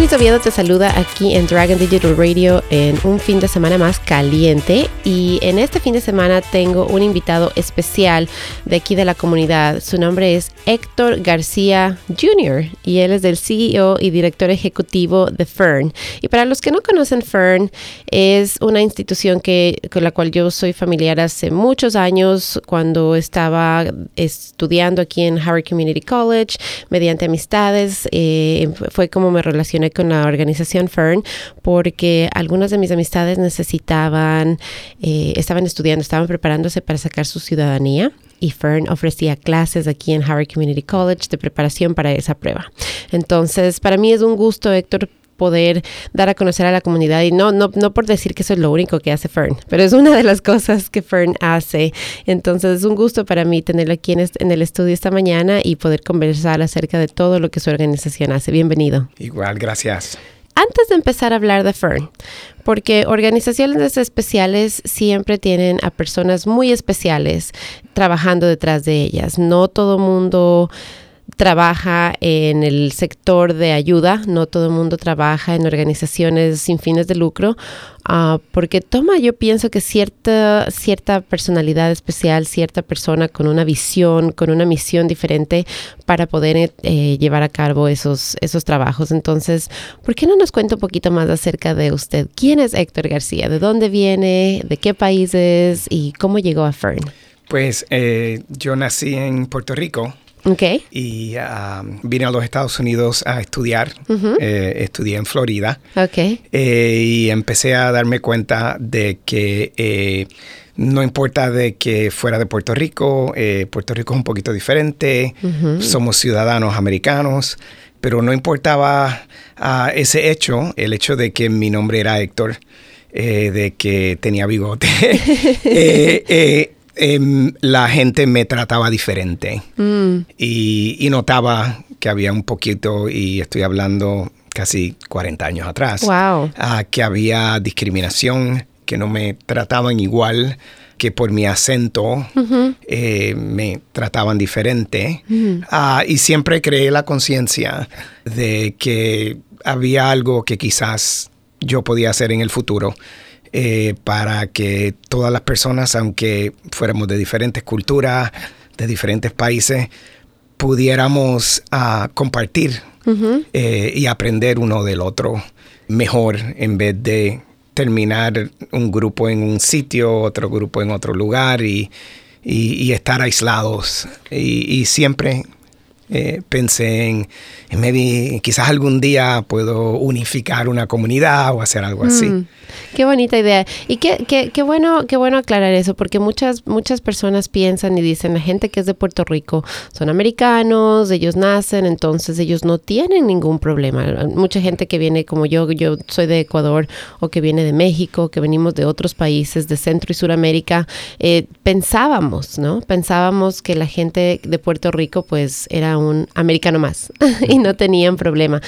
Liz Oviedo te saluda aquí en Dragon Digital Radio en un fin de semana más caliente y en este fin de semana tengo un invitado especial de aquí de la comunidad. Su nombre es Héctor García Jr. y él es del CEO y director ejecutivo de Fern. Y para los que no conocen Fern, es una institución que, con la cual yo soy familiar hace muchos años cuando estaba estudiando aquí en Howard Community College mediante amistades. Eh, fue como me relacioné con la organización Fern porque algunas de mis amistades necesitaban, eh, estaban estudiando, estaban preparándose para sacar su ciudadanía y Fern ofrecía clases aquí en Howard Community College de preparación para esa prueba. Entonces, para mí es un gusto, Héctor, poder dar a conocer a la comunidad y no, no, no por decir que eso es lo único que hace Fern, pero es una de las cosas que Fern hace. Entonces es un gusto para mí tenerlo aquí en, en el estudio esta mañana y poder conversar acerca de todo lo que su organización hace. Bienvenido. Igual, gracias. Antes de empezar a hablar de Fern, porque organizaciones especiales siempre tienen a personas muy especiales trabajando detrás de ellas. No todo mundo trabaja en el sector de ayuda, no todo el mundo trabaja en organizaciones sin fines de lucro, uh, porque toma, yo pienso que cierta, cierta personalidad especial, cierta persona con una visión, con una misión diferente para poder eh, llevar a cabo esos, esos trabajos. Entonces, ¿por qué no nos cuenta un poquito más acerca de usted? ¿Quién es Héctor García? ¿De dónde viene? ¿De qué países? ¿Y cómo llegó a Fern? Pues eh, yo nací en Puerto Rico. Okay. Y um, vine a los Estados Unidos a estudiar. eh, estudié en Florida. Okay. Eh, y empecé a darme cuenta de que eh, no importa de que fuera de Puerto Rico, Puerto Rico es un poquito diferente, somos ciudadanos americanos, pero no importaba uh, ese hecho, el hecho de que mi nombre era Héctor, eh, de que tenía bigote. eh, eh, eh, la gente me trataba diferente Mm. y, y notaba que había un poquito, y estoy hablando casi 40 años atrás, Wow. ah, que había discriminación, que no me trataban igual, que por mi acento eh, me trataban diferente. Ah, y siempre creé la conciencia de que había algo que quizás yo podía hacer en el futuro eh, para que todas las personas, aunque fuéramos de diferentes culturas, de diferentes países, pudiéramos ah, compartir eh, y aprender uno del otro mejor en vez de terminar un grupo en un sitio, otro grupo en otro lugar y, y- y estar aislados. Y, y siempre eh, pensé en, maybe, quizás algún día puedo unificar una comunidad o hacer algo así. Mm, Qué bonita idea. Y qué, qué, qué bueno, qué bueno aclarar eso, porque muchas, muchas personas piensan y dicen, la gente que es de Puerto Rico son americanos, ellos nacen, entonces ellos no tienen ningún problema. Mucha gente que viene como yo, yo soy de Ecuador, o que viene de México, que venimos de otros países, de Centro y Suramérica, eh, pensábamos, ¿no? Pensábamos que la gente de Puerto Rico pues era un americano más y no tenían problema.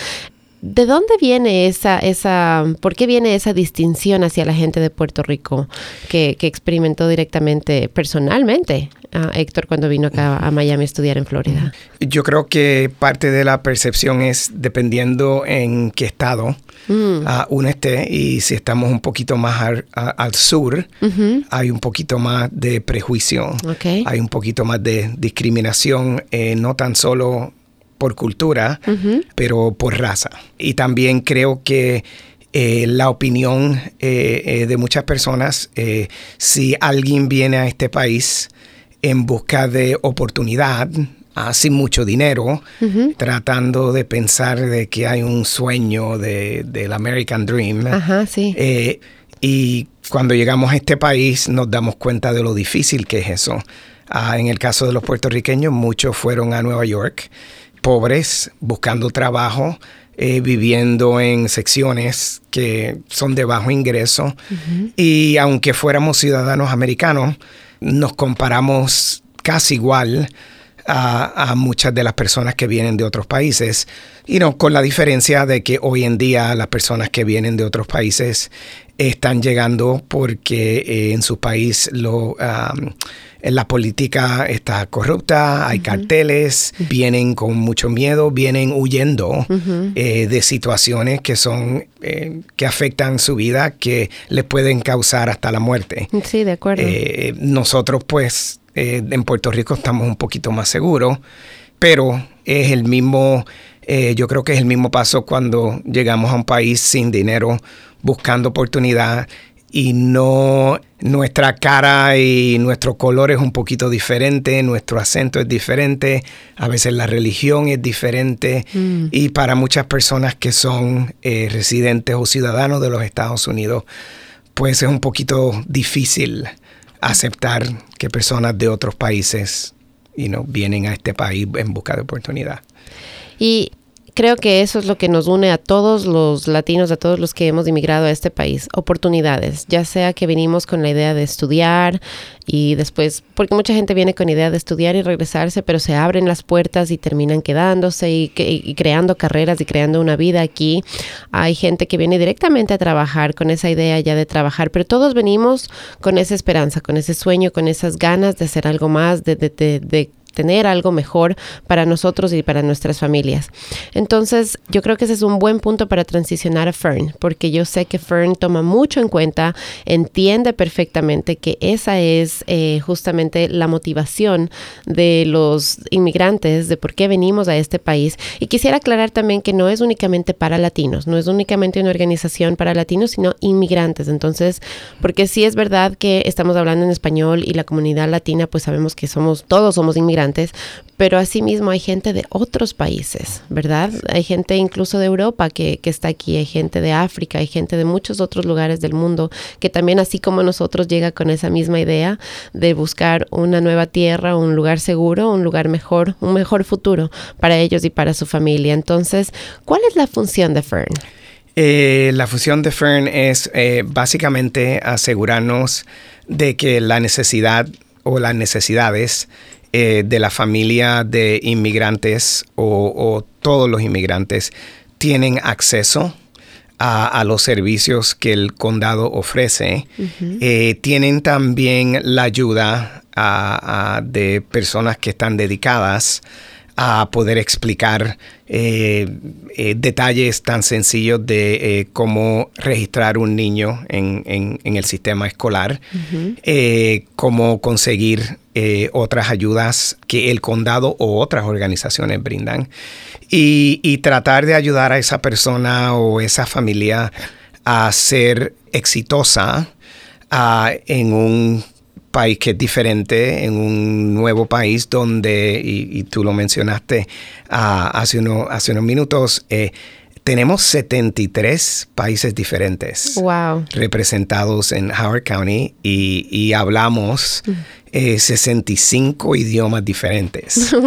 ¿De dónde viene esa, esa, por qué viene esa distinción hacia la gente de Puerto Rico que, que experimentó directamente, personalmente, a Héctor cuando vino acá a Miami a estudiar en Florida? Yo creo que parte de la percepción es dependiendo en qué estado Mm, ah, uno esté y si estamos un poquito más al, a- al sur, hay un poquito más de prejuicio, hay un poquito más de discriminación, eh, no tan solo por cultura, pero por raza. Y también creo que eh, la opinión eh, eh, de muchas personas, si alguien viene a este país en busca de oportunidad, ah, sin mucho dinero, tratando de pensar de que hay un sueño de- del American Dream, Ajá, sí. eh, y cuando llegamos a este país nos damos cuenta de lo difícil que es eso. Ah, en el caso de los puertorriqueños, muchos fueron a Nueva York, pobres, buscando trabajo, eh, viviendo en secciones que son de bajo ingreso. Y aunque fuéramos ciudadanos americanos, nos comparamos casi igual a, muchas de las personas que vienen de otros países. Y no, con la diferencia de que hoy en día las personas que vienen de otros países están llegando porque eh, en su país lo, la política está corrupta, hay carteles, vienen con mucho miedo, vienen huyendo eh, de situaciones que son eh, que afectan su vida, que les pueden causar hasta la muerte. Sí, de acuerdo. nosotros pues en Puerto Rico estamos un poquito más seguros, pero es el mismo, yo creo que es el mismo paso cuando llegamos a un país sin dinero buscando oportunidad y no nuestra cara y nuestro color es un poquito diferente, nuestro acento es diferente, a veces la religión es diferente mm. y para muchas personas que son eh, residentes o ciudadanos de los Estados Unidos, pues es un poquito difícil aceptar que personas de otros países you know, vienen a este país en busca de oportunidad. Y creo que eso es lo que nos une a todos los latinos, a todos los que hemos inmigrado a este país, oportunidades, ya sea que venimos con la idea de estudiar y después, porque mucha gente viene con idea de estudiar y regresarse, pero se abren las puertas y terminan quedándose y, y creando carreras y creando una vida aquí. Hay gente que viene directamente a trabajar con esa idea ya de trabajar, pero todos venimos con esa esperanza, con ese sueño, con esas ganas de hacer algo más, de, de, de, de tener algo mejor para nosotros y para nuestras familias. Entonces, yo creo que ese es un buen punto para transicionar a Fern, porque yo sé que Fern toma mucho en cuenta, entiende perfectamente que esa es eh, justamente la motivación de los inmigrantes, de por qué venimos a este país. Y quisiera aclarar también que no es únicamente para latinos, no es únicamente una organización para latinos, sino inmigrantes. Entonces, porque sí es verdad que estamos hablando en español y la comunidad latina, pues sabemos que somos, todos somos inmigrantes, pero asimismo hay gente de otros países, ¿verdad? Hay gente incluso de Europa que, está aquí, hay gente de África, hay gente de muchos otros lugares del mundo que también así como nosotros llega con esa misma idea de buscar una nueva tierra, un lugar seguro, un lugar mejor, un mejor futuro para ellos y para su familia. Entonces, ¿cuál es la función de Fern? Eh, la función de Fern es eh, básicamente asegurarnos de que la necesidad o las necesidades eh, de la familia de inmigrantes o, todos los inmigrantes tienen acceso a, los servicios que el condado ofrece. Eh, tienen también la ayuda de personas que están dedicadas a poder explicar eh, eh, detalles tan sencillos de eh, cómo registrar un niño en, el sistema escolar, cómo conseguir otras ayudas que el condado o otras organizaciones brindan y, y tratar de ayudar a esa persona o esa familia a ser exitosa en un país que es diferente, en un nuevo país donde, y, tú lo mencionaste hace, uno, hace unos minutos, eh, tenemos 73 países diferentes representados en Howard County y, hablamos 65 mm. eh, idiomas diferentes.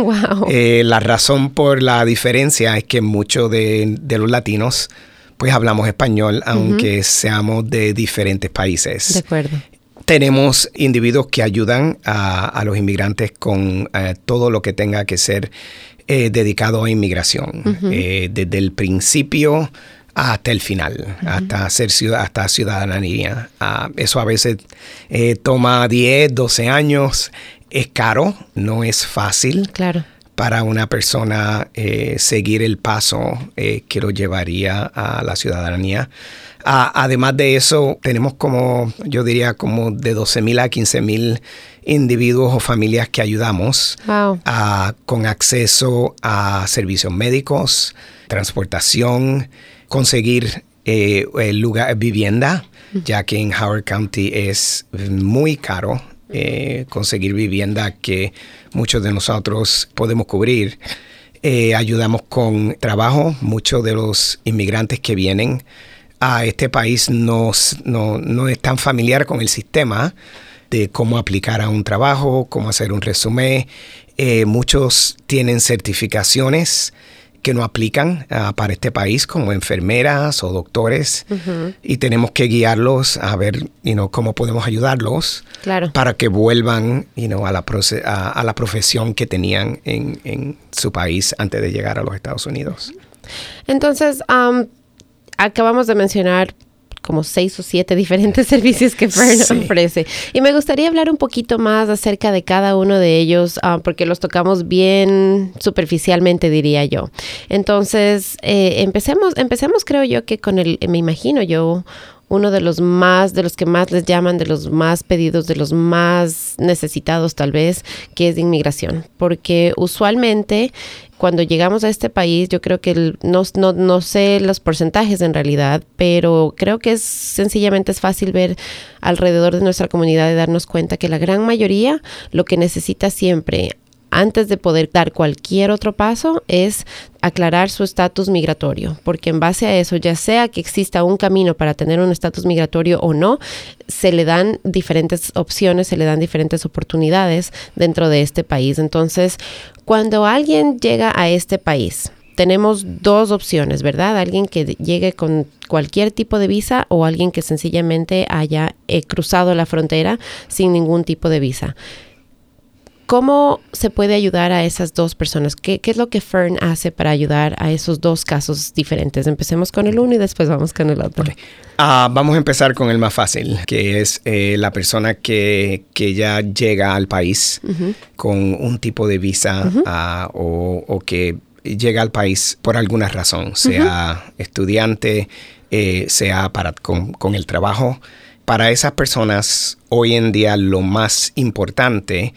Eh, la razón por la diferencia es que muchos de, los latinos pues hablamos español, aunque seamos de diferentes países. De acuerdo tenemos individuos que ayudan a, los inmigrantes con eh, todo lo que tenga que ser eh, dedicado a inmigración, eh, desde el principio hasta el final, hasta ser hasta ciudadanía. Ah, eso a veces toma 10, 12 años, es caro, no es fácil. Claro para una persona seguir el paso que lo llevaría a la ciudadanía además de eso, tenemos como, yo diría, como de 12.000 a 15.000 individuos o familias que ayudamos con acceso a servicios médicos, transportación, conseguir eh, el lugar, vivienda, ya que en Howard County es muy caro eh, conseguir vivienda que muchos de nosotros podemos cubrir. Eh, ayudamos con trabajo, muchos de los inmigrantes que vienen a este país no, no, es tan familiar con el sistema de cómo aplicar a un trabajo, cómo hacer un resumen. Eh, muchos tienen certificaciones que no aplican ah, para este país, como enfermeras o doctores, y tenemos que guiarlos a ver you cómo podemos ayudarlos para que vuelvan you a, la a, la profesión que tenían en, en, su país antes de llegar a los Estados Unidos. Entonces, acabamos de mencionar como seis o siete diferentes servicios que Fern ofrece. Y me gustaría hablar un poquito más acerca de cada uno de ellos, ah, porque los tocamos bien superficialmente, diría yo. Entonces, eh, empecemos, empecemos creo yo que con el, me imagino yo, uno de los más, de los que más les llaman, de los más pedidos, de los más necesitados tal vez, que es de inmigración. Porque usualmente cuando llegamos a este país, yo creo que no, no, no, sé los porcentajes en realidad, pero creo que es sencillamente es fácil ver alrededor de nuestra comunidad y darnos cuenta que la gran mayoría lo que necesita siempre antes de poder dar cualquier otro paso es aclarar su estatus migratorio, porque en base a eso, ya sea que exista un camino para tener un estatus migratorio o no, se le dan diferentes opciones, se le dan diferentes oportunidades dentro de este país. Entonces, cuando alguien llega a este país, tenemos dos opciones, ¿verdad? Alguien que llegue con cualquier tipo de visa o alguien que sencillamente haya eh, cruzado la frontera sin ningún tipo de visa. ¿Cómo se puede ayudar a esas dos personas? ¿Qué, es lo que Fern hace para ayudar a esos dos casos diferentes? Empecemos con el uno y después vamos con el otro. Ah, vamos a empezar con el más fácil, que es eh, la persona que, ya llega al país con un tipo de visa ah, o, que llega al país por alguna razón, sea estudiante, eh, sea para, con, con el trabajo. Para esas personas, hoy en día lo más importante es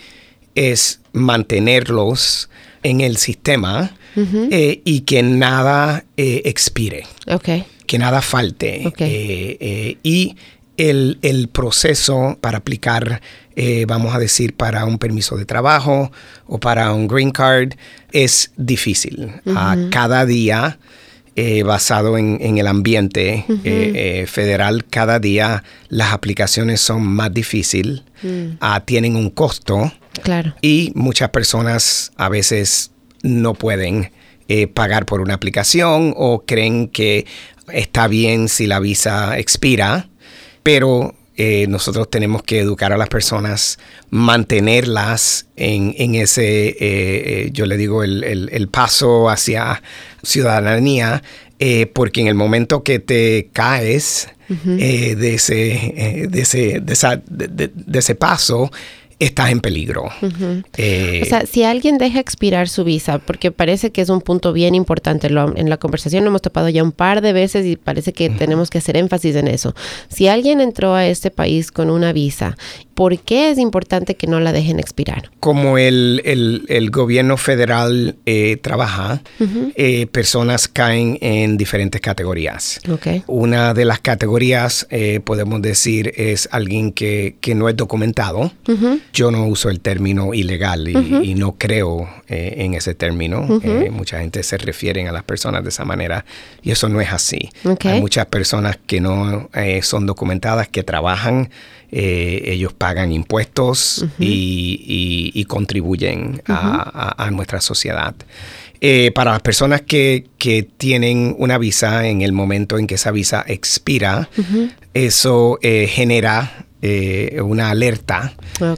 mantenerlos en el sistema eh, y que nada eh, expire. Que nada falte. Eh, y el, proceso para aplicar, vamos a decir, para un permiso de trabajo o para un green card es difícil. cada día, basado en, el ambiente federal, cada día las aplicaciones son más difíciles, mm. ah, tienen un costo Claro. Y muchas personas a veces no pueden eh, pagar por una aplicación o creen que está bien si la visa expira, pero eh, nosotros tenemos que educar a las personas, mantenerlas en, ese, eh, yo le digo, el, paso hacia ciudadanía, porque en el momento que te caes de, ese, de, ese, de ese paso, estás en peligro. Eh, o sea, si alguien deja expirar su visa, porque parece que es un punto bien importante, en la conversación lo hemos topado ya un par de veces y parece que tenemos que hacer énfasis en eso. Si alguien entró a este país con una visa, ¿por qué es importante que no la dejen expirar? Como el, el, gobierno federal eh, trabaja, eh, personas caen en diferentes categorías. Una de las categorías, podemos decir, es alguien que, que no es documentado yo no uso el término ilegal y, no creo eh, en ese término. Eh, mucha gente se refiere a las personas de esa manera y eso no es así. Hay muchas personas que no eh, son documentadas, que trabajan, ellos pagan impuestos y, contribuyen a, nuestra sociedad. para las personas que, que, tienen una visa en el momento en que esa visa expira, eso genera eh, una alerta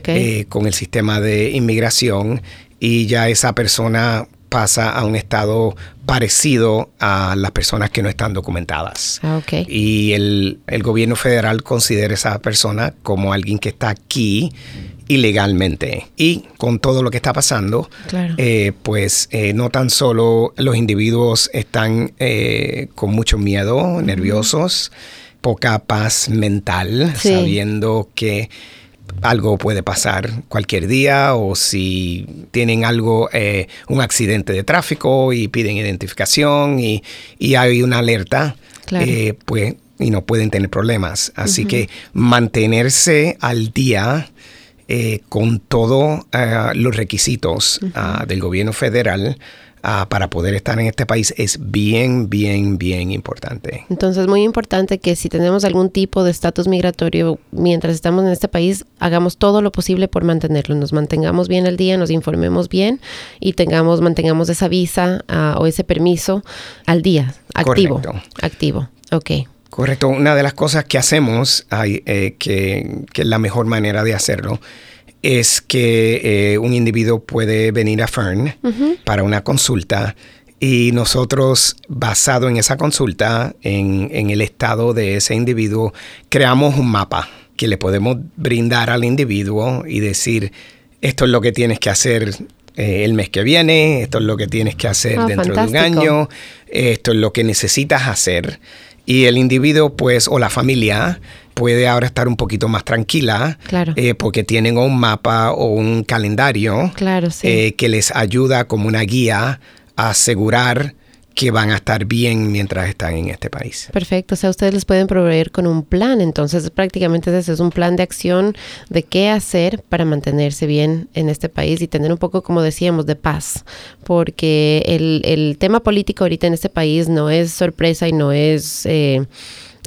eh, con el sistema de inmigración y ya esa persona pasa a un estado parecido a las personas que no están documentadas. Ah, y el, gobierno federal considera a esa persona como alguien que está aquí ilegalmente. Y con todo lo que está pasando, eh, pues no tan solo los individuos están con mucho miedo, nerviosos, poca paz mental, sabiendo que algo puede pasar cualquier día o si tienen algo, eh, un accidente de tráfico y piden identificación y, hay una alerta, eh, pues y no pueden tener problemas. Así que mantenerse al día eh, con todos los requisitos ah, del gobierno federal ah, para poder estar en este país es bien, bien, bien importante. Entonces, muy importante que si tenemos algún tipo de estatus migratorio mientras estamos en este país, hagamos todo lo posible por mantenerlo, nos mantengamos bien al día, nos informemos bien y tengamos, mantengamos esa visa ah, o ese permiso al día, activo. Activo, ok. Correcto. Una de las cosas que hacemos, eh, que, es la mejor manera de hacerlo, es que eh, un individuo puede venir a Fern para una consulta y nosotros, basado en esa consulta, en, el estado de ese individuo, creamos un mapa que le podemos brindar al individuo y decir, esto es lo que tienes que hacer eh, el mes que viene, esto es lo que tienes que hacer ah, dentro de un año, esto es lo que necesitas hacer y el individuo, pues, o la familia puede ahora estar un poquito más tranquila claro. Eh, porque tienen un mapa o un calendario claro, eh, que les ayuda como una guía a asegurar que van a estar bien mientras están en este país. Perfecto, o sea, ustedes les pueden proveer con un plan, entonces prácticamente ese es un plan de acción de qué hacer para mantenerse bien en este país y tener un poco, como decíamos, de paz, porque el, el tema político ahorita en este país no es sorpresa y no es... Eh,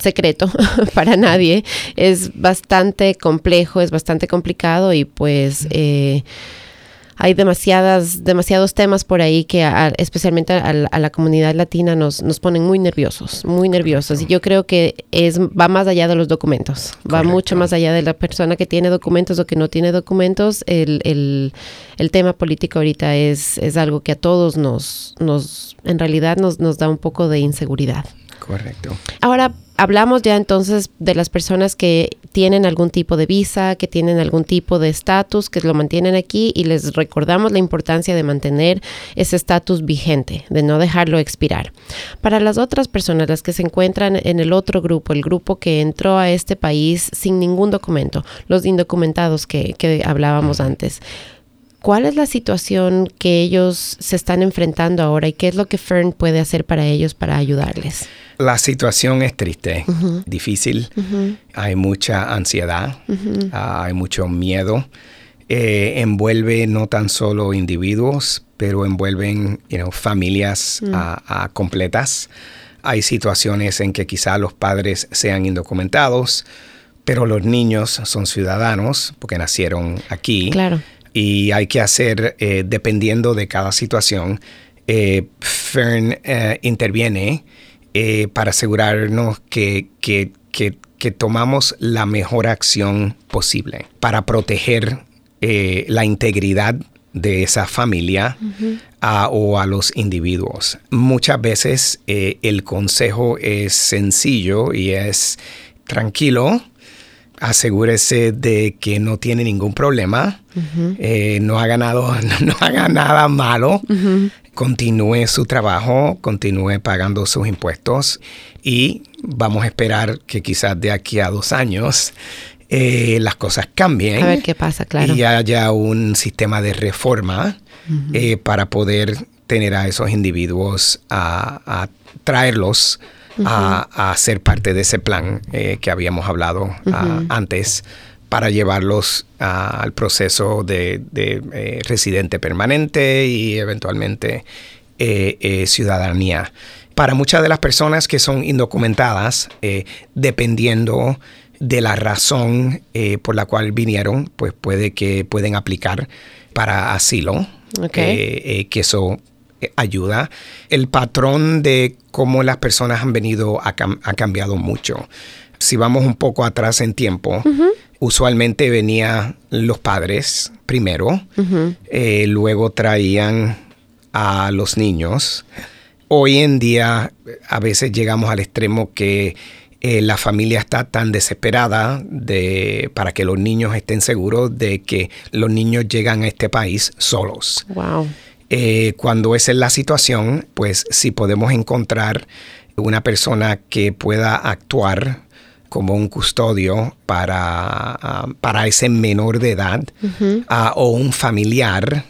secreto para nadie, es bastante complejo, es bastante complicado y pues eh, hay demasiadas, demasiados temas por ahí que especialmente a, la comunidad latina nos, nos ponen muy nerviosos, muy nerviosos. Y yo creo que es, va más allá de los documentos, va mucho más allá de la persona que tiene documentos o que no tiene documentos. El, el, el tema político ahorita es, es algo que a todos nos, nos en realidad nos, nos da un poco de inseguridad. Correcto. Ahora, hablamos ya entonces de las personas que tienen algún tipo de visa, que tienen algún tipo de estatus, que lo mantienen aquí y les recordamos la importancia de mantener ese estatus vigente, de no dejarlo expirar. Para las otras personas, las que se encuentran en el otro grupo, el grupo que entró a este país sin ningún documento, los indocumentados que, que hablábamos antes, ¿Cuál es la situación que ellos se están enfrentando ahora y qué es lo que Fern puede hacer para ellos para ayudarles? La situación es triste, difícil, hay mucha ansiedad, ah, hay mucho miedo. Eh, envuelve no tan solo individuos, pero envuelven familias mm. completas. Hay situaciones en que quizá los padres sean indocumentados, pero los niños son ciudadanos porque nacieron aquí. Claro. Y hay que hacer, eh, dependiendo de cada situación, eh, Fern interviene eh, para asegurarnos que, que, tomamos la mejor acción posible para proteger la integridad de esa familia o a los individuos. Muchas veces el consejo es sencillo y es tranquilo, asegúrese de que no tiene ningún problema, no, haga nada, no haga nada malo, continúe su trabajo, continúe pagando sus impuestos y vamos a esperar que quizás de aquí a dos años eh, las cosas cambien. A ver qué pasa, claro. Y haya un sistema de reforma eh, para poder tener a esos individuos a, traerlos a, ser parte de ese plan eh, que habíamos hablado ah, antes para llevarlos al proceso de, eh, residente permanente y eventualmente eh, ciudadanía. Para muchas de las personas que son indocumentadas, dependiendo de la razón por la cual vinieron, pues puede que pueden aplicar para asilo, que eso ayuda. El patrón de cómo las personas han venido ha, cambiado mucho. Si vamos un poco atrás en tiempo, usualmente venían los padres primero, eh, luego traían a los niños. Hoy en día a veces llegamos al extremo que eh, la familia está tan desesperada de, para que los niños estén seguros de que los niños llegan a este país solos. Wow. Eh, cuando esa es la situación, pues si podemos encontrar una persona que pueda actuar como un custodio para, ah, para ese menor de edad ah, o un familiar.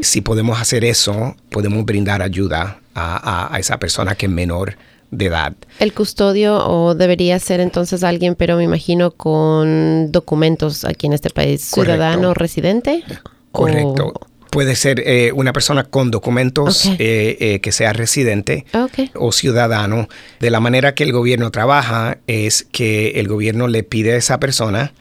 Si podemos hacer eso, podemos brindar ayuda a, esa persona que es menor de edad. El custodio o debería ser entonces alguien, pero me imagino con documentos aquí en este país, ciudadano residente. Correcto puede ser eh, una persona con documentos eh, que sea residente o ciudadano. De la manera que el gobierno trabaja es que el gobierno le pide a esa persona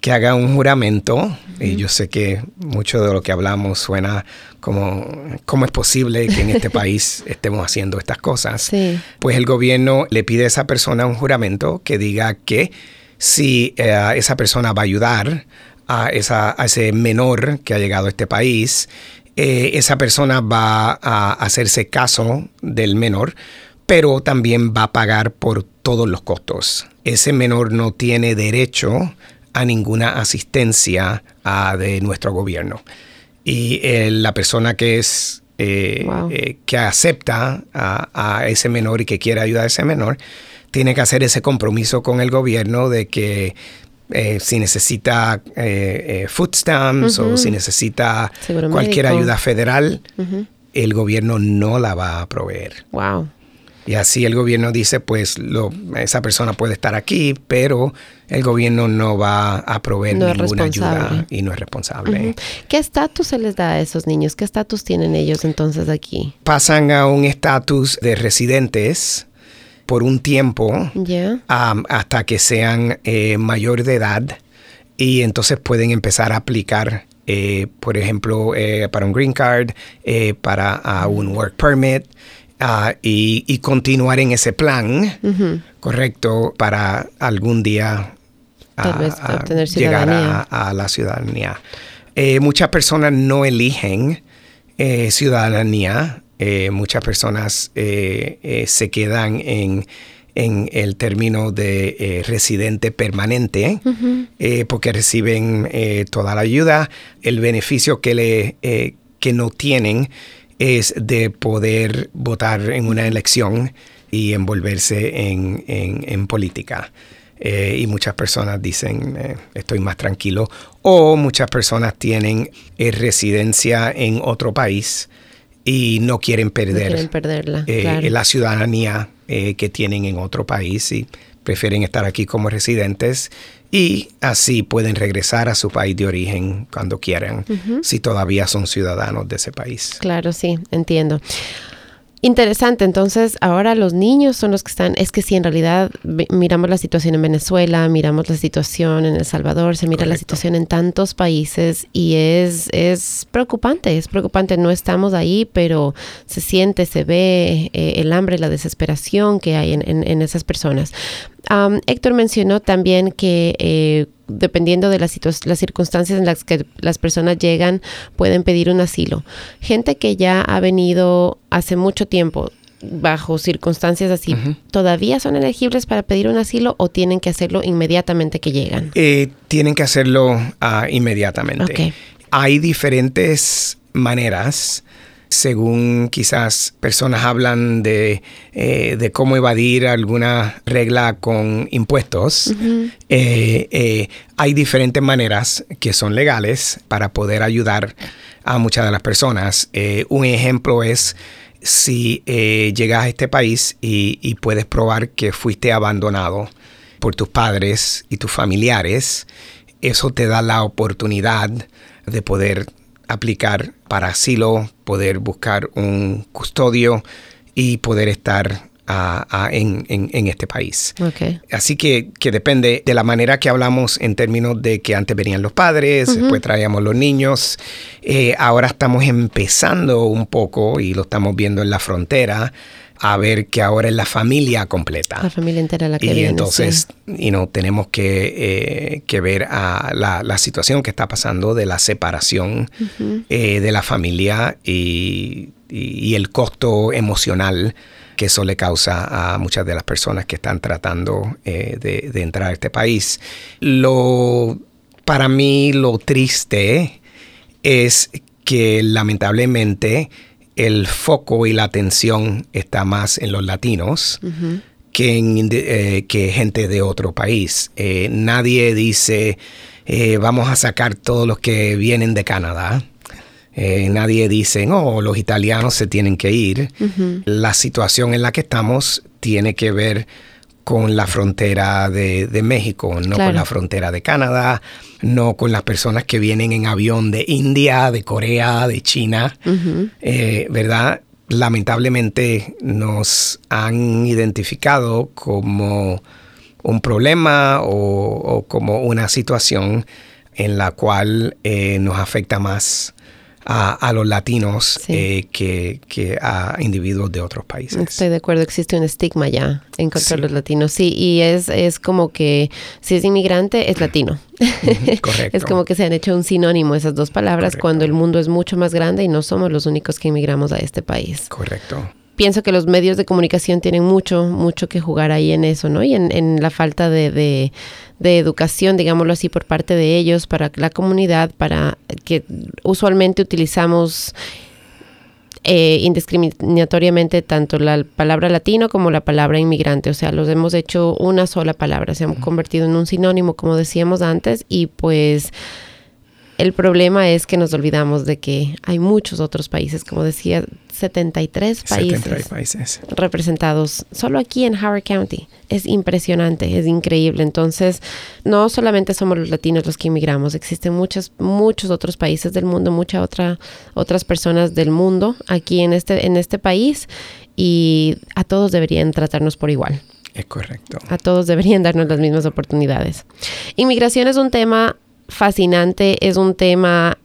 que haga un juramento. Y yo sé que mucho de lo que hablamos suena como, ¿cómo es posible que en este país estemos haciendo estas cosas? Pues el gobierno le pide a esa persona un juramento que diga que si eh, esa persona va a ayudar a, esa, a ese menor que ha llegado a este país, eh, esa persona va a hacerse caso del menor, pero también va a pagar por todos los costos. Ese menor no tiene derecho a ninguna asistencia de nuestro gobierno. Y eh, la persona que es eh, eh, que acepta a, ese menor y que quiere ayudar a ese menor, tiene que hacer ese compromiso con el gobierno de que si necesita food stamps o si necesita cualquier ayuda federal, el gobierno no la va a proveer. Wow. Y así el gobierno dice, pues lo, esa persona puede estar aquí, pero el gobierno no va a proveer ninguna ayuda y no es responsable. ¿Qué estatus se les da a esos niños? ¿Qué estatus tienen ellos entonces aquí? Pasan a un estatus de residentes por un tiempo hasta que sean eh, mayor de edad y entonces pueden empezar a aplicar eh, por ejemplo, eh, para un green card, para un work permit, Ah, y, continuar en ese plan, correcto, para algún día ah, llegar a, la ciudadanía. Eh, muchas personas no eligen eh, ciudadanía, eh, muchas personas se quedan en, el término de residente permanente porque reciben toda la ayuda, el beneficio que, le, que no tienen es de poder votar en una elección y envolverse en, política. Eh, y muchas personas dicen eh, estoy más tranquilo o muchas personas tienen eh, residencia en otro país y no quieren perder perderla, la ciudadanía que tienen en otro país y prefieren estar aquí como residentes y así pueden regresar a su país de origen cuando quieran, si todavía son ciudadanos de ese país. Claro, sí, entiendo. Interesante, entonces ahora los niños son los que están, es que si en realidad miramos la situación en Venezuela, miramos la situación en El Salvador, se mira la situación en tantos países y es, es preocupante, es preocupante, no estamos ahí, pero se siente, se ve eh, el hambre, la desesperación que hay en, esas personas. Héctor mencionó también que eh, dependiendo de las, las circunstancias en las que las personas llegan, pueden pedir un asilo. Gente que ya ha venido hace mucho tiempo bajo circunstancias así, ¿todavía son elegibles para pedir un asilo o tienen que hacerlo inmediatamente que llegan? Eh, tienen que hacerlo ah, inmediatamente. Hay diferentes maneras según quizás personas hablan de, eh, cómo evadir alguna regla con impuestos, eh, eh, hay diferentes maneras que son legales para poder ayudar a muchas de las personas. un ejemplo es si llegas a este país y, y puedes probar que fuiste abandonado por tus padres y tus familiares, eso te da la oportunidad de poder aplicar para asilo, poder buscar un custodio y poder estar en, este país. Así que, que, depende de la manera que hablamos en términos de que antes venían los padres, después traíamos los niños. Eh, ahora estamos empezando un poco y lo estamos viendo en la frontera a ver que ahora es la familia completa. La familia entera la que Y entonces, y no tenemos que, eh, ver a la, situación que está pasando de la separación eh, de la familia y, el costo emocional que eso le causa a muchas de las personas que están tratando eh, de, de, entrar a este país. Lo, para mí lo triste es que lamentablemente el foco y la atención está más en los latinos que en eh, que gente de otro país. Eh, nadie dice eh, vamos a sacar todos los que vienen de Canadá. nadie dice, no, los italianos se tienen que ir. La situación en la que estamos tiene que ver con la frontera de, México, no con la frontera de Canadá, no con las personas que vienen en avión de India, de Corea, de China, eh, ¿verdad? Lamentablemente nos han identificado como un problema o, como una situación en la cual eh, nos afecta más a, los latinos eh, que, a individuos de otros países. Estoy de acuerdo, existe un estigma ya en contra de los latinos, sí, y es, es como que si es inmigrante es latino. Correcto. es como que se han hecho un sinónimo esas dos palabras cuando el mundo es mucho más grande y no somos los únicos que inmigramos a este país. Correcto pienso que los medios de comunicación tienen mucho, mucho que jugar ahí en eso, ¿no? Y en, la falta de, de, educación, digámoslo así, por parte de ellos, para la comunidad, para que usualmente utilizamos eh, indiscriminatoriamente tanto la palabra latino como la palabra inmigrante. O sea, los hemos hecho una sola palabra, se han convertido en un sinónimo, como decíamos antes, y pues el problema es que nos olvidamos de que hay muchos otros países, como decía, 73 países, representados solo aquí en Howard County. Es impresionante, es increíble. Entonces, no solamente somos los latinos los que inmigramos, existen muchos, muchos otros países del mundo, muchas otra, otras personas del mundo aquí en este, en este país y a todos deberían tratarnos por igual. Es correcto. A todos deberían darnos las mismas oportunidades. Inmigración es un tema fascinante, es un tema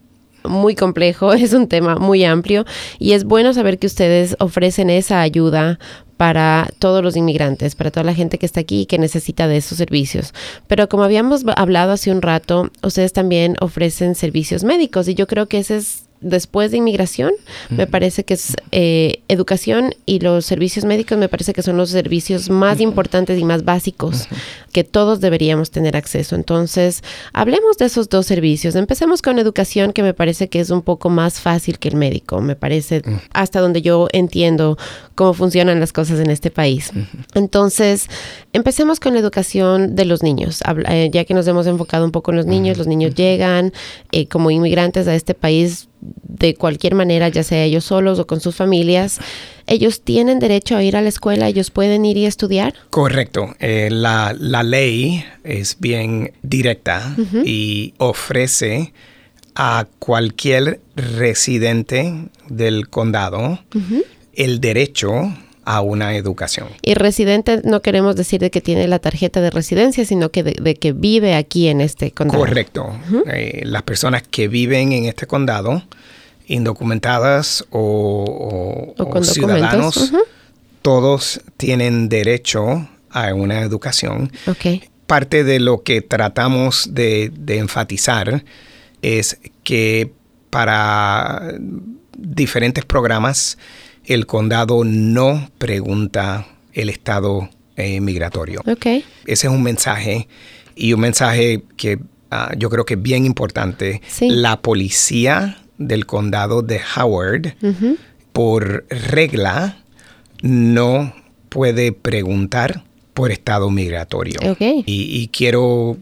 muy complejo, es un tema muy amplio y es bueno saber que ustedes ofrecen esa ayuda para todos los inmigrantes, para toda la gente que está aquí y que necesita de esos servicios. Pero como habíamos hablado hace un rato, ustedes también ofrecen servicios médicos y yo creo que ese es después de inmigración, me parece que es eh, educación y los servicios médicos me parece que son los servicios más importantes y más básicos que todos deberíamos tener acceso. Entonces, hablemos de esos dos servicios. Empecemos con educación, que me parece que es un poco más fácil que el médico, me parece, hasta donde yo entiendo cómo funcionan las cosas en este país. Entonces, empecemos con la educación de los niños, eh, ya que nos hemos enfocado un poco en los niños, los niños llegan eh, como inmigrantes a este país de cualquier manera, ya sea ellos solos o con sus familias, ellos tienen derecho a ir a la escuela, ellos pueden ir y estudiar. Correcto. Eh, la, ley es bien directa y ofrece a cualquier residente del condado el derecho a una educación. Y residente no queremos decir de que tiene la tarjeta de residencia, sino que de, que vive aquí en este condado. Correcto. Eh, las personas que viven en este condado, indocumentadas o, ciudadanos, todos tienen derecho a una educación. Okay. Parte de lo que tratamos de enfatizar es que para diferentes programas, el condado no pregunta el estado eh, migratorio. Okay. Ese es un mensaje y un mensaje que ah, yo creo que es bien importante. La policía del condado de Howard, por regla, no puede preguntar por estado migratorio. Okay. Y, quiero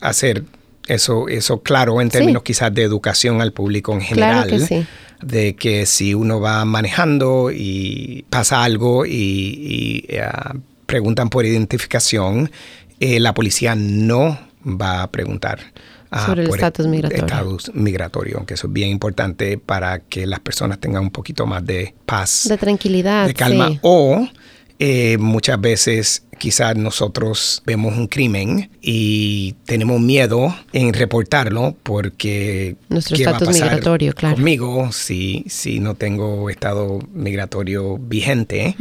hacer eso, eso claro en términos quizás de educación al público en general. Claro que sí de que si uno va manejando y pasa algo y, eh, preguntan por identificación, eh, la policía no va a preguntar. Ah, Sobre el estatus migratorio. Estatus migratorio, aunque eso es bien importante para que las personas tengan un poquito más de paz. De tranquilidad. De calma. O eh, muchas veces quizás nosotros vemos un crimen y tenemos miedo en reportarlo porque nuestro estatus migratorio, claro. Conmigo si, si no tengo estado migratorio vigente,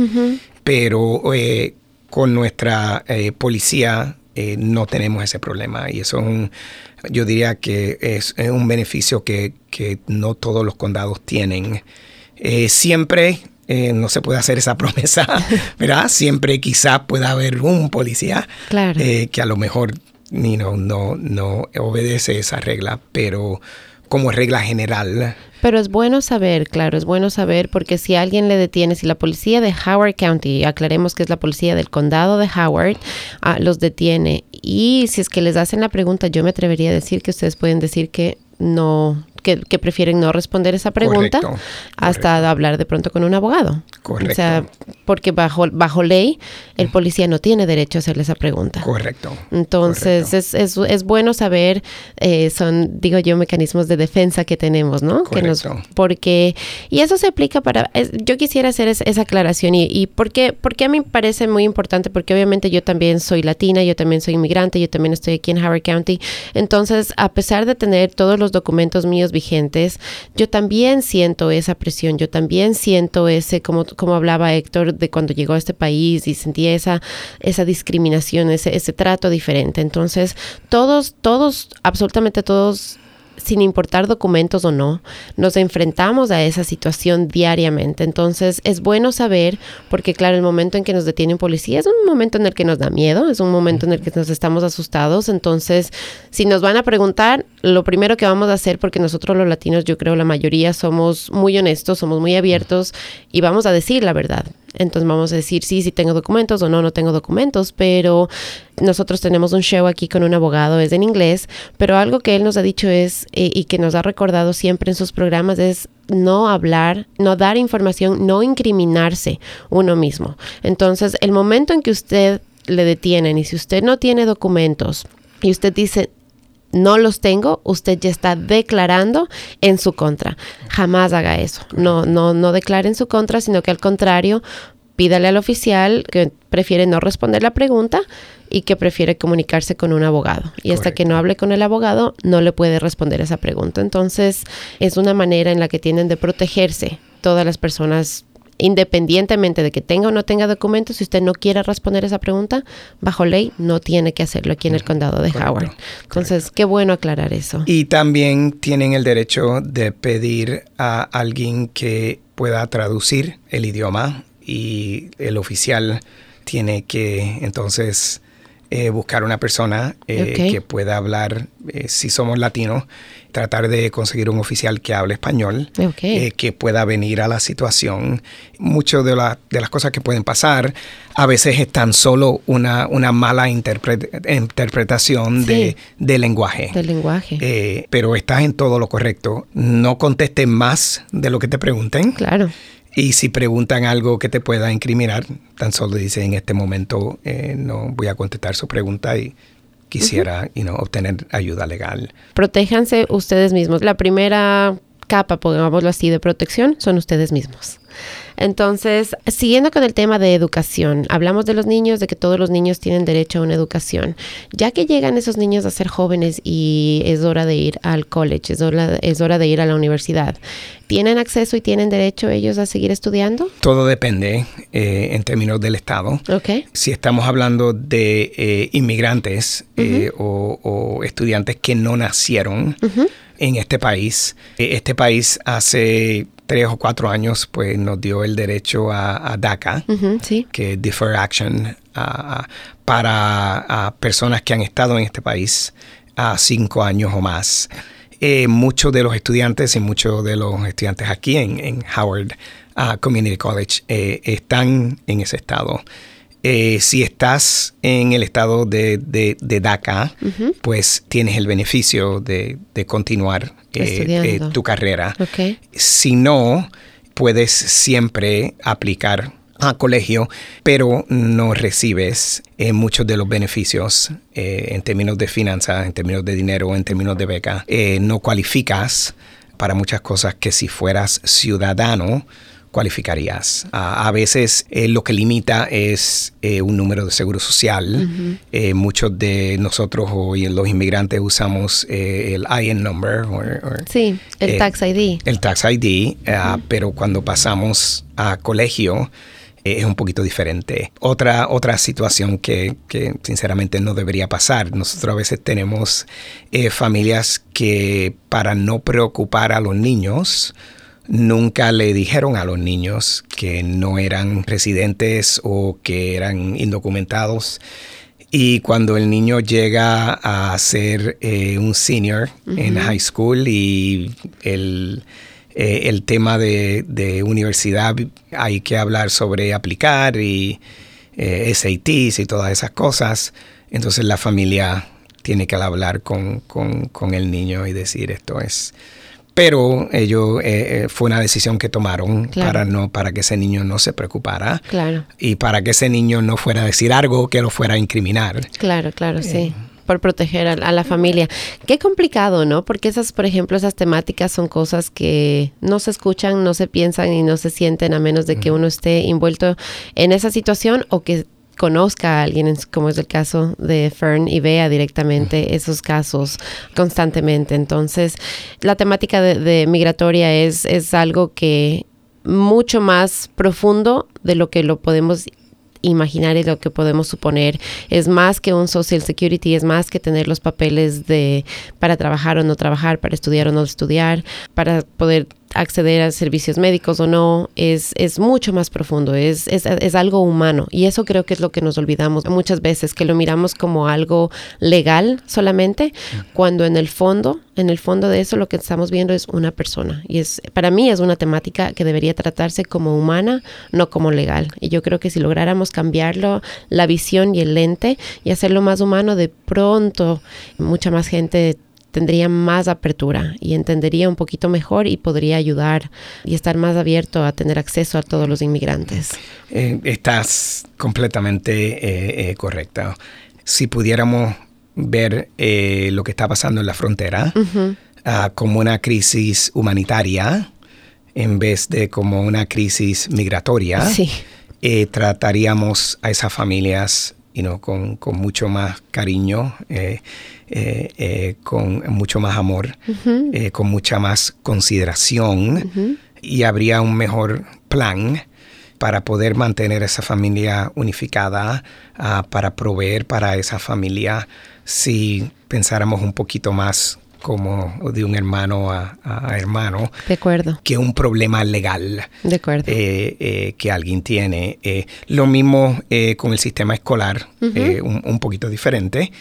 pero eh, con nuestra eh, policía no tenemos ese problema y eso es un, yo diría que es, un beneficio que, que, no todos los condados tienen. siempre eh, no se puede hacer esa promesa, ¿verdad? Siempre quizá pueda haber un policía eh, que a lo mejor no, no, no obedece esa regla, pero como regla general. Pero es bueno saber, claro, es bueno saber porque si alguien le detiene, si la policía de Howard County, aclaremos que es la policía del condado de Howard, ah, los detiene y si es que les hacen la pregunta, yo me atrevería a decir que ustedes pueden decir que no que, prefieren no responder esa pregunta hasta hablar de pronto con un abogado. Correcto. O sea, porque bajo, bajo ley el policía no tiene derecho a hacerle esa pregunta. Correcto. Entonces Es, es, es, bueno saber, eh, son, digo yo, mecanismos de defensa que tenemos, ¿no? Correcto. Que nos, porque, y eso se aplica para, yo quisiera hacer esa aclaración y, y porque, porque a mí me parece muy importante, porque obviamente yo también soy latina, yo también soy inmigrante, yo también estoy aquí en Howard County. Entonces, a pesar de tener todos los documentos míos vigentes, yo también siento esa presión, yo también siento ese, como, como hablaba Héctor, de cuando llegó a este país y sentía esa, esa discriminación, ese, ese trato diferente. Entonces, todos, todos, absolutamente todos sin importar documentos o no, nos enfrentamos a esa situación diariamente. Entonces es bueno saber, porque claro, el momento en que nos detiene un policía es un momento en el que nos da miedo, es un momento en el que nos estamos asustados. Entonces, si nos van a preguntar, lo primero que vamos a hacer, porque nosotros los latinos, yo creo la mayoría somos muy honestos, somos muy abiertos y vamos a decir la verdad. Entonces vamos a decir sí, sí tengo documentos o no, no tengo documentos, pero nosotros tenemos un show aquí con un abogado, es en inglés, pero algo que él nos ha dicho es, eh, y que nos ha recordado siempre en sus programas, es no hablar, no dar información, no incriminarse uno mismo. Entonces, el momento en que usted le detienen y si usted no tiene documentos y usted dice, no los tengo, usted ya está declarando en su contra. Jamás haga eso. No, no, no declare en su contra, sino que al contrario, pídale al oficial que prefiere no responder la pregunta y que prefiere comunicarse con un abogado. Y hasta que no hable con el abogado, no le puede responder esa pregunta. Entonces, es una manera en la que tienen de protegerse todas las personas independientemente de que tenga o no tenga documentos, si usted no quiere responder esa pregunta, bajo ley no tiene que hacerlo aquí en el condado de Howard. Entonces, qué bueno aclarar eso. Y también tienen el derecho de pedir a alguien que pueda traducir el idioma y el oficial tiene que entonces eh, buscar una persona eh, que pueda hablar, eh, si somos latinos, tratar de conseguir un oficial que hable español, que pueda venir a la situación. Muchas de, de, las cosas que pueden pasar a veces es tan solo una, una mala interpretación de, lenguaje. Del lenguaje. pero estás en todo lo correcto. No contestes más de lo que te pregunten. Claro. Y si preguntan algo que te pueda incriminar, tan solo dice en este momento eh, no voy a contestar su pregunta y quisiera obtener ayuda legal. Protéjanse ustedes mismos. La primera capa, pongámoslo así, de protección son ustedes mismos. Entonces, siguiendo con el tema de educación, hablamos de los niños, de que todos los niños tienen derecho a una educación. Ya que llegan esos niños a ser jóvenes y es hora de ir al college, es hora, es hora de ir a la universidad, ¿tienen acceso y tienen derecho ellos a seguir estudiando? Todo depende eh, en términos del Estado. Okay. Si estamos hablando de eh, inmigrantes eh, o, estudiantes que no nacieron, en este país. Este país hace tres o cuatro años, pues nos dio el derecho a, DACA, que es Defer Action, para personas que han estado en este país a cinco años o más. Eh, muchos de los estudiantes y muchos de los estudiantes aquí en, Howard uh, Community College eh, están en ese estado. Eh, si estás en el estado de, DACA, pues tienes el beneficio de, continuar eh, eh, tu carrera. Si no, puedes siempre aplicar a colegio, pero no recibes muchos de los beneficios en términos de finanzas, en términos de dinero, en términos de beca. no cualificas para muchas cosas que si fueras ciudadano, cualificarías. a veces eh, lo que limita es eh, un número de seguro social. Eh, muchos de nosotros hoy los inmigrantes usamos el IN number. sí, el tax ID. El tax ID, ah, pero cuando pasamos a colegio es un poquito diferente. Otra, otra situación que, que, sinceramente no debería pasar. Nosotros a veces tenemos familias que para no preocupar a los niños, nunca le dijeron a los niños que no eran residentes o que eran indocumentados. Y cuando el niño llega a ser eh, un senior en high school y el, eh, tema de, universidad, hay que hablar sobre aplicar y eh, SATs y todas esas cosas. Entonces la familia tiene que hablar con, con el niño y decir esto es pero ellos eh, eh, fue una decisión que tomaron para no para que ese niño no se preocupara claro. y para que ese niño no fuera a decir algo que lo fuera a incriminar. Claro, claro, sí por proteger a, la familia. Qué complicado, ¿no? Porque esas, por ejemplo, esas temáticas son cosas que no se escuchan, no se piensan y no se sienten a menos de que uno esté envuelto en esa situación o que conozca a alguien, como es el caso de Fern, y vea directamente esos casos constantemente. Entonces, la temática de, migratoria es, es algo que mucho más profundo de lo que lo podemos imaginar y lo que podemos suponer. Es más que un social security, es más que tener los papeles de para trabajar o no trabajar, para estudiar o no estudiar, para poder acceder a servicios médicos o no, es, es mucho más profundo, es, es, es, algo humano. Y eso creo que es lo que nos olvidamos muchas veces, que lo miramos como algo legal solamente, cuando en el fondo, en el fondo de eso lo que estamos viendo es una persona. Y es, para mí es una temática que debería tratarse como humana, no como legal. Y yo creo que si lográramos cambiarlo, la visión y el lente, y hacerlo más humano, de pronto mucha más gente tendría más apertura y entendería un poquito mejor y podría ayudar y estar más abierto a tener acceso a todos los inmigrantes. Eh, estás completamente eh, eh, correcta. Si pudiéramos ver lo que está pasando en la frontera ah, como una crisis humanitaria en vez de como una crisis migratoria, trataríamos a esas familias con, con, mucho más cariño eh, eh, con mucho más amor, eh, con mucha más consideración y habría un mejor plan para poder mantener esa familia unificada, ah, para proveer para esa familia si pensáramos un poquito más como de un hermano a, hermano. De acuerdo. Que un problema legal. De acuerdo. que alguien tiene. lo mismo con el sistema escolar, un, un, poquito diferente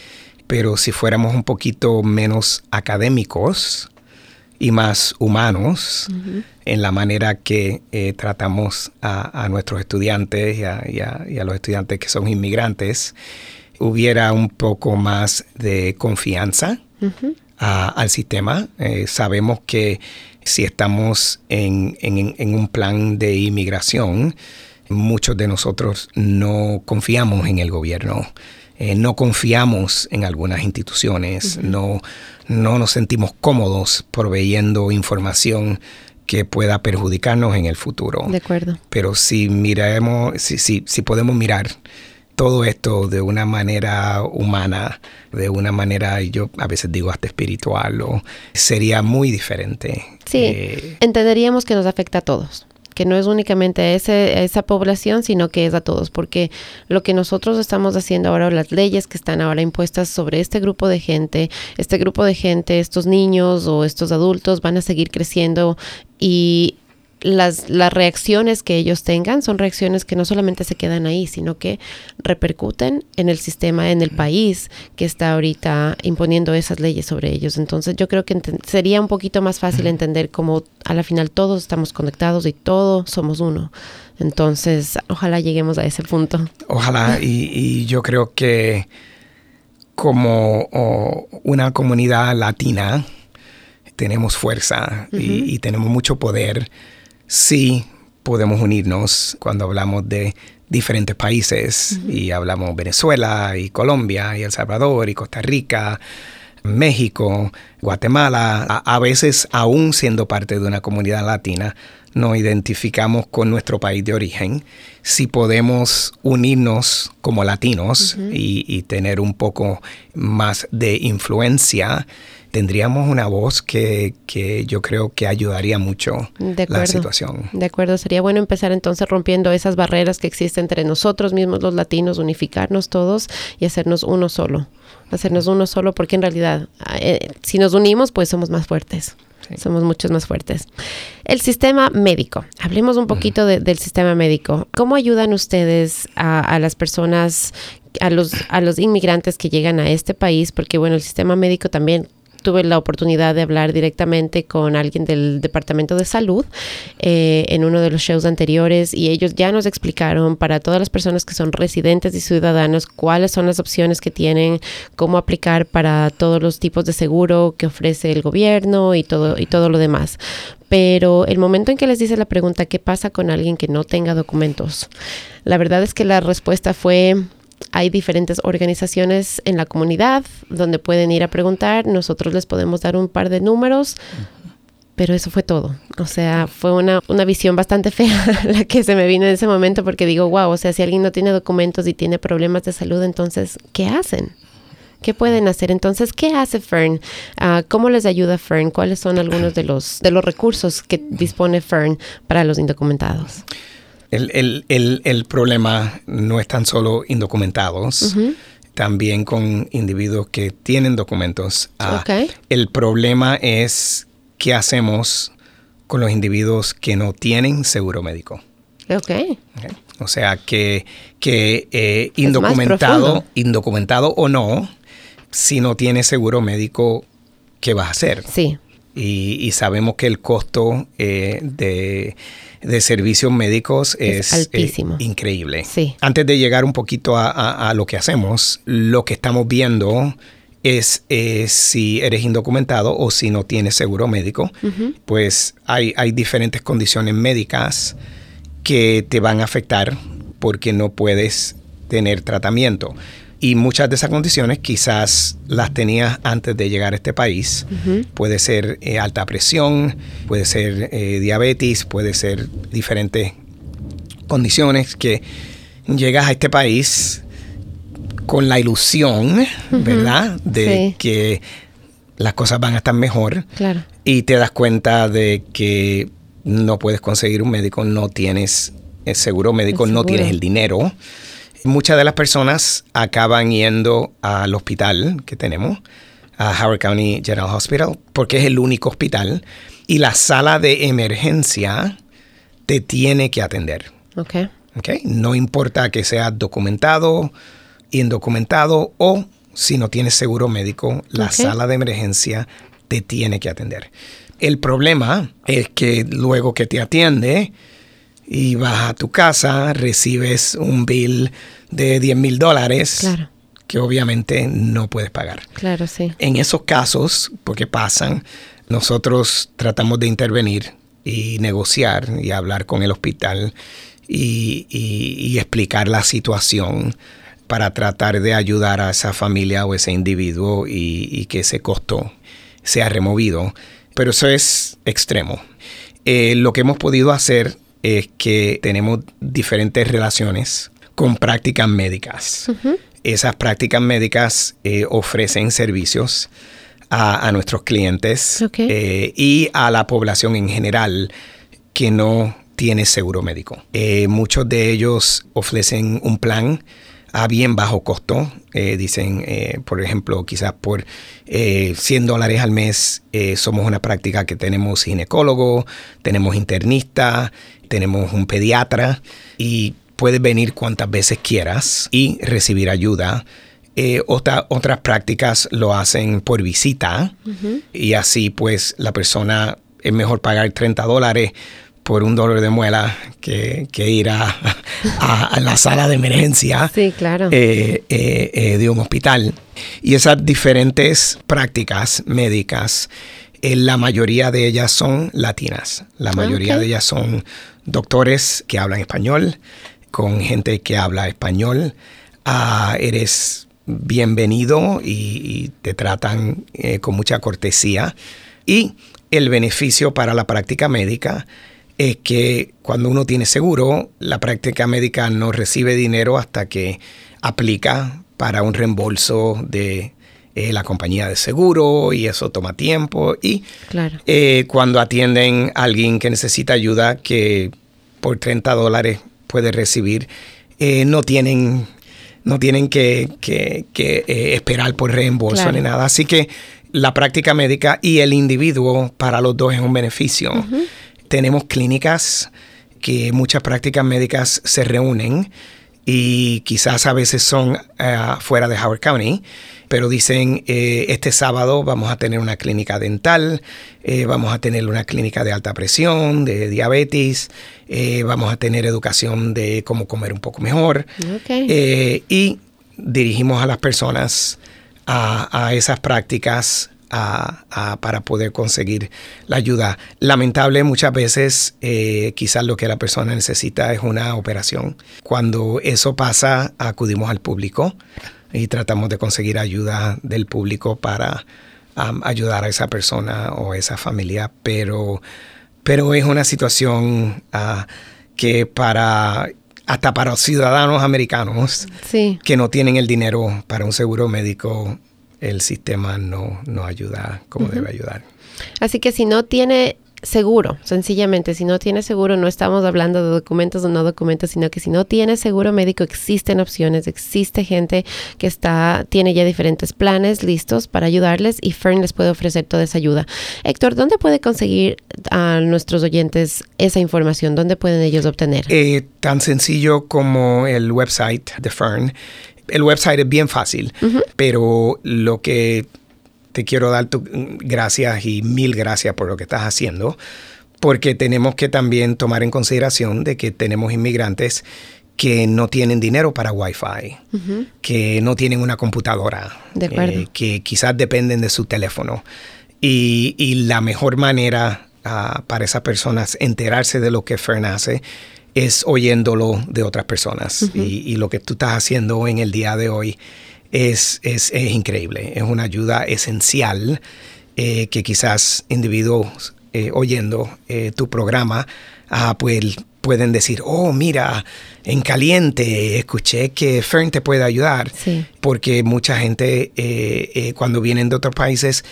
pero si fuéramos un poquito menos académicos y más humanos en la manera que eh, tratamos a, nuestros estudiantes y a, los estudiantes que son inmigrantes, hubiera un poco más de confianza al sistema. Eh, sabemos que si estamos en, un plan de inmigración, muchos de nosotros no confiamos en el gobierno. Eh, no confiamos en algunas instituciones, no, no nos sentimos cómodos proveyendo información que pueda perjudicarnos en el futuro. De acuerdo. Pero si miramos, si, si, si podemos mirar todo esto de una manera humana, de una manera, yo a veces digo hasta espiritual, o sería muy diferente. Sí, eh, entenderíamos que nos afecta a todos que no es únicamente a, esa población, sino que es a todos, porque lo que nosotros estamos haciendo ahora, las leyes que están ahora impuestas sobre este grupo de gente, este grupo de gente, estos niños o estos adultos van a seguir creciendo y las, las reacciones que ellos tengan son reacciones que no solamente se quedan ahí, sino que repercuten en el sistema, en el país que está ahorita imponiendo esas leyes sobre ellos. Entonces yo creo que sería un poquito más fácil entender cómo a la final todos estamos conectados y todos somos uno. Entonces ojalá lleguemos a ese punto. Ojalá y, yo creo que como una comunidad latina, tenemos fuerza y, tenemos mucho poder sí podemos unirnos cuando hablamos de diferentes países y hablamos Venezuela y Colombia y El Salvador y Costa Rica, México, Guatemala, a, veces aún siendo parte de una comunidad latina, nos identificamos con nuestro país de origen, si podemos unirnos como latinos y, tener un poco más de influencia tendríamos una voz que, yo creo que ayudaría mucho la situación. De acuerdo, sería bueno empezar entonces rompiendo esas barreras que existen entre nosotros mismos los latinos, unificarnos todos y hacernos uno solo, hacernos uno solo porque en realidad eh, si nos unimos pues somos más fuertes. Somos muchos más fuertes. El sistema médico. Hablemos un poquito del sistema médico. ¿Cómo ayudan ustedes a, a las personas a los, a los inmigrantes que llegan a este país, porque bueno, el sistema médico también tuve la oportunidad de hablar directamente con alguien del Departamento de Salud eh, en uno de los shows anteriores y ellos ya nos explicaron para todas las personas que son residentes y ciudadanos cuáles son las opciones que tienen, cómo aplicar para todos los tipos de seguro que ofrece el gobierno y todo, y todo lo demás pero el momento en que les dice la pregunta, ¿qué pasa con alguien que no tenga documentos? La verdad es que la respuesta fue, hay diferentes organizaciones en la comunidad donde pueden ir a preguntar, nosotros les podemos dar un par de números, pero eso fue todo. O sea, fue una, una, visión bastante fea la que se me vino en ese momento porque digo, wow, o sea, si alguien no tiene documentos y tiene problemas de salud, entonces, ¿qué hacen? ¿Qué pueden hacer? Entonces, ¿qué hace Fern? Uh, ¿Cómo les ayuda Fern? ¿Cuáles son algunos de los, de los recursos que dispone Fern para los indocumentados? El, el, el, el problema no es tan solo indocumentados. También con individuos que tienen documentos. Uh, okay. El problema es qué hacemos con los individuos que no tienen seguro médico. Ok. okay. O sea, que, que eh, indocumentado, indocumentado o no, si no tienes seguro médico, ¿qué vas a hacer? Sí. Y, sabemos que el costo eh, de, servicios médicos es, eh, altísimo. increíble. Sí. Antes de llegar un poquito a, lo que hacemos, lo que estamos viendo es eh, si eres indocumentado o si no tienes seguro médico, pues hay, hay diferentes condiciones médicas que te van a afectar porque no puedes tener tratamiento. Y muchas de esas condiciones quizás las tenías antes de llegar a este país. Puede ser eh, alta presión, puede ser eh, diabetes, puede ser diferentes condiciones que llegas a este país con la ilusión, ¿verdad? De que las cosas van a estar mejor. Claro. Y te das cuenta de que no puedes conseguir un médico, no tienes el seguro médico, no tienes el dinero. Muchas de las personas acaban yendo al hospital que tenemos, a Howard County General Hospital, porque es el único hospital y la sala de emergencia te tiene que atender. Okay. Okay. No importa que sea documentado, indocumentado o si no tienes seguro médico, la sala de emergencia te tiene que atender. El problema es que luego que te atiende, y vas a tu casa, recibes un bill de 10 mil dólares. Que obviamente no puedes pagar. Claro, sí. En esos casos, porque pasan, nosotros tratamos de intervenir y negociar y hablar con el hospital y, explicar la situación para tratar de ayudar a esa familia o ese individuo y, que ese costo sea removido. Pero eso es extremo. Eh, lo que hemos podido hacer es que tenemos diferentes relaciones con prácticas médicas. Esas prácticas médicas eh, ofrecen servicios a, nuestros clientes eh, y a la población en general que no tiene seguro médico. Eh, muchos de ellos ofrecen un plan a bien bajo costo. dicen, por ejemplo, quizás por 100 dólares al mes somos una práctica que tenemos ginecólogo, tenemos internista, tenemos un pediatra y puedes venir cuantas veces quieras y recibir ayuda. Eh, otras prácticas lo hacen por visita y así pues la persona es mejor pagar 30 dólares por un dolor de muela que, ir a, la sala de emergencia sí, claro. Eh, eh, de un hospital. Y esas diferentes prácticas médicas, la mayoría de ellas son latinas, la mayoría de ellas son doctores que hablan español, con gente que habla español. Ah, eres bienvenido y, te tratan eh, con mucha cortesía. Y el beneficio para la práctica médica es que cuando uno tiene seguro, la práctica médica no recibe dinero hasta que aplica para un reembolso de eh, la compañía de seguro y eso toma tiempo. Y eh, cuando atienden a alguien que necesita ayuda, que por 30 dólares puede recibir, eh, no tienen, no tienen que, esperar por reembolso ni nada. Así que la práctica médica y el individuo para los dos es un beneficio. Tenemos clínicas que muchas prácticas médicas se reúnen y quizás a veces son fuera de Howard County, pero dicen, este sábado vamos a tener una clínica dental, vamos a tener una clínica de alta presión, de diabetes, vamos a tener educación de cómo comer un poco mejor. y dirigimos a las personas a, esas prácticas para poder conseguir la ayuda. Lamentable muchas veces eh, quizás lo que la persona necesita es una operación. Cuando eso pasa acudimos al público y tratamos de conseguir ayuda del público para ayudar a esa persona o esa familia, pero, pero es una situación ah, que para hasta para los ciudadanos americanos que no tienen el dinero para un seguro médico, el sistema no, no ayuda como debe ayudar. Así que si no tiene seguro, sencillamente, si no tiene seguro, no estamos hablando de documentos o no documentos, sino que si no tiene seguro médico, existen opciones, existe gente que está, tiene ya diferentes planes listos para ayudarles y Fern les puede ofrecer toda esa ayuda. Héctor, ¿dónde puede conseguir a nuestros oyentes esa información? ¿Dónde pueden ellos obtener? Eh, tan sencillo como el website de Fern. El website es bien fácil, pero lo que te quiero dar tu, gracias y mil gracias por lo que estás haciendo, porque tenemos que también tomar en consideración de que tenemos inmigrantes que no tienen dinero para Wi-Fi, que no tienen una computadora, eh, que quizás dependen de su teléfono. Y, la mejor manera ah, para esas personas enterarse de lo que Fern hace es oyéndolo de otras personas. y, y, lo que tú estás haciendo en el día de hoy es, es, increíble, es una ayuda esencial eh, que quizás individuos eh, oyendo eh, tu programa ah, pues, pueden decir, oh, mira, en caliente, escuché que Fern te puede ayudar, porque mucha gente cuando vienen de otros países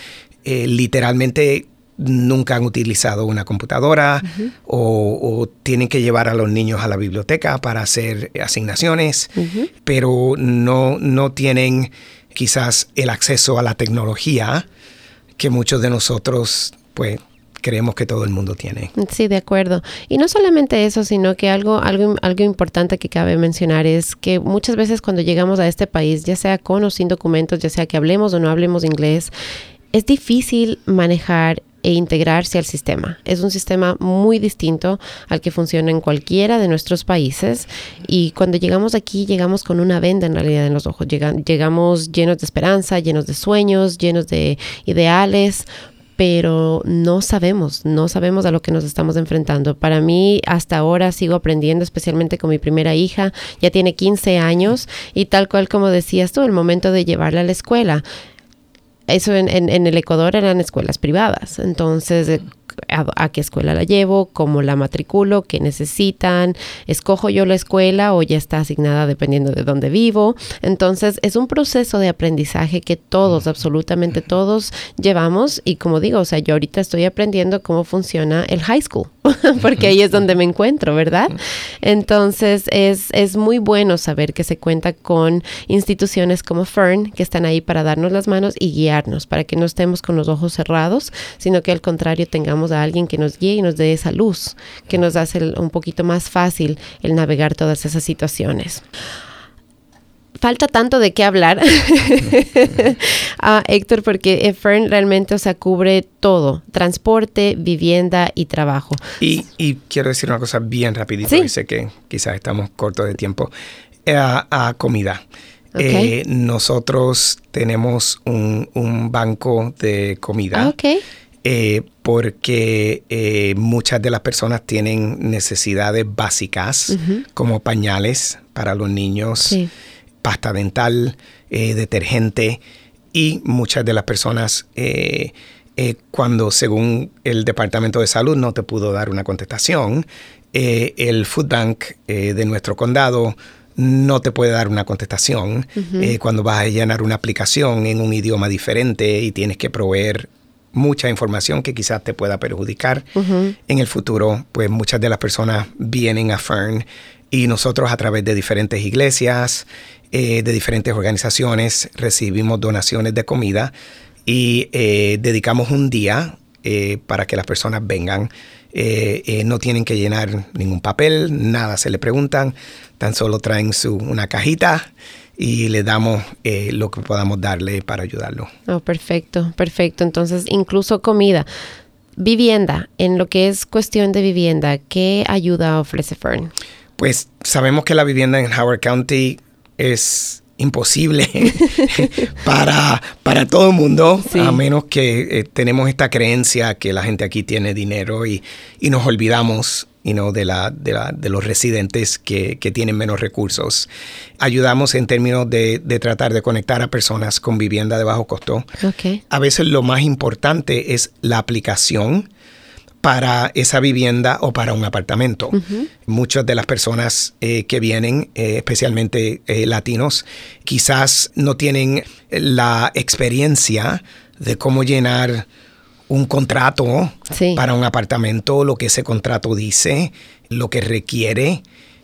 literalmente nunca han utilizado una computadora o, tienen que llevar a los niños a la biblioteca para hacer asignaciones, pero no, no tienen quizás el acceso a la tecnología que muchos de nosotros pues creemos que todo el mundo tiene. Sí, de acuerdo. Y no solamente eso, sino que algo, algo, algo importante que cabe mencionar es que muchas veces cuando llegamos a este país, ya sea con o sin documentos, ya sea que hablemos o no hablemos inglés, es difícil manejar e integrarse al sistema. Es un sistema muy distinto al que funciona en cualquiera de nuestros países y cuando llegamos aquí llegamos con una venda en realidad en los ojos. llegamos llenos de esperanza, llenos de sueños, llenos de ideales, pero no sabemos, no sabemos a lo que nos estamos enfrentando. Para mí, hasta ahora sigo aprendiendo, especialmente con mi primera hija, ya tiene 15 años y tal cual como decías tú, el momento de llevarla a la escuela eso en, en, el Ecuador eran escuelas privadas. Entonces, a, qué escuela la llevo, cómo la matriculo, qué necesitan, escojo yo la escuela o ya está asignada dependiendo de dónde vivo. Entonces es un proceso de aprendizaje que todos, absolutamente todos llevamos y como digo, o sea, yo ahorita estoy aprendiendo cómo funciona el high school, porque ahí es donde me encuentro, ¿verdad? Entonces es, es muy bueno saber que se cuenta con instituciones como Fern que están ahí para darnos las manos y guiarnos, para que no estemos con los ojos cerrados, sino que al contrario tengamos a alguien que nos guíe y nos dé esa luz, que nos hace un poquito más fácil el navegar todas esas situaciones falta tanto de qué hablar a Héctor porque Fern realmente o sea, cubre todo, transporte, vivienda y trabajo. Y, quiero decir una cosa bien rapidito, ¿Sí? sé que quizás estamos cortos de tiempo, eh, a, comida. Eh, nosotros tenemos un, banco de comida. Okay. Eh, porque eh, muchas de las personas tienen necesidades básicas como pañales para los niños, pasta dental, eh, detergente y muchas de las personas cuando según el Departamento de Salud no te pudo dar una contestación, el Food Bank de nuestro condado no te puede dar una contestación cuando vas a llenar una aplicación en un idioma diferente y tienes que proveer mucha información que quizás te pueda perjudicar en el futuro, pues muchas de las personas vienen a Fern y nosotros a través de diferentes iglesias, eh, de diferentes organizaciones, recibimos donaciones de comida y eh, dedicamos un día eh, para que las personas vengan no tienen que llenar ningún papel, nada se le preguntan, tan solo traen su, una cajita y le damos lo que podamos darle para ayudarlo. Oh, perfecto, perfecto. Entonces, incluso comida. Vivienda, en lo que es cuestión de vivienda, ¿qué ayuda ofrece Fern? Pues sabemos que la vivienda en Howard County es imposible para, para todo el mundo, a menos que eh, tenemos esta creencia que la gente aquí tiene dinero y, y nos olvidamos de, la, de, la, de, los residentes que, que, tienen menos recursos. Ayudamos en términos de, de, tratar de conectar a personas con vivienda de bajo costo. Okay. A veces lo más importante es la aplicación para esa vivienda o para un apartamento. Muchas de las personas eh, que vienen, eh, especialmente eh, latinos, quizás no tienen la experiencia de cómo llenar un contrato para un apartamento, lo que ese contrato dice, lo que requiere,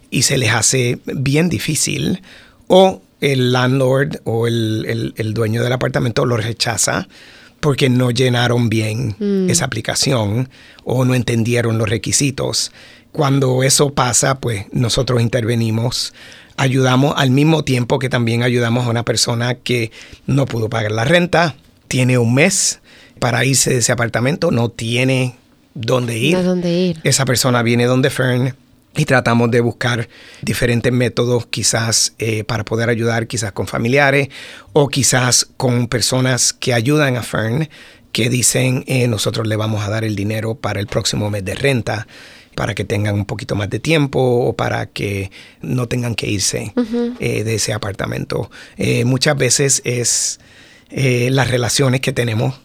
y se les hace bien difícil. O el landlord o el, el dueño del apartamento lo rechaza porque no llenaron bien mm. esa aplicación o no entendieron los requisitos. Cuando eso pasa, pues nosotros intervenimos, ayudamos al mismo tiempo que también ayudamos a una persona que no pudo pagar la renta, tiene un mes para irse de ese apartamento, no tiene dónde ir. dónde ir. Esa persona viene donde Fern y tratamos de buscar diferentes métodos quizás eh, para poder ayudar quizás con familiares o quizás con personas que ayudan a Fern que dicen eh, nosotros le vamos a dar el dinero para el próximo mes de renta para que tengan un poquito más de tiempo o para que no tengan que irse eh, de ese apartamento. muchas veces es las relaciones que tenemos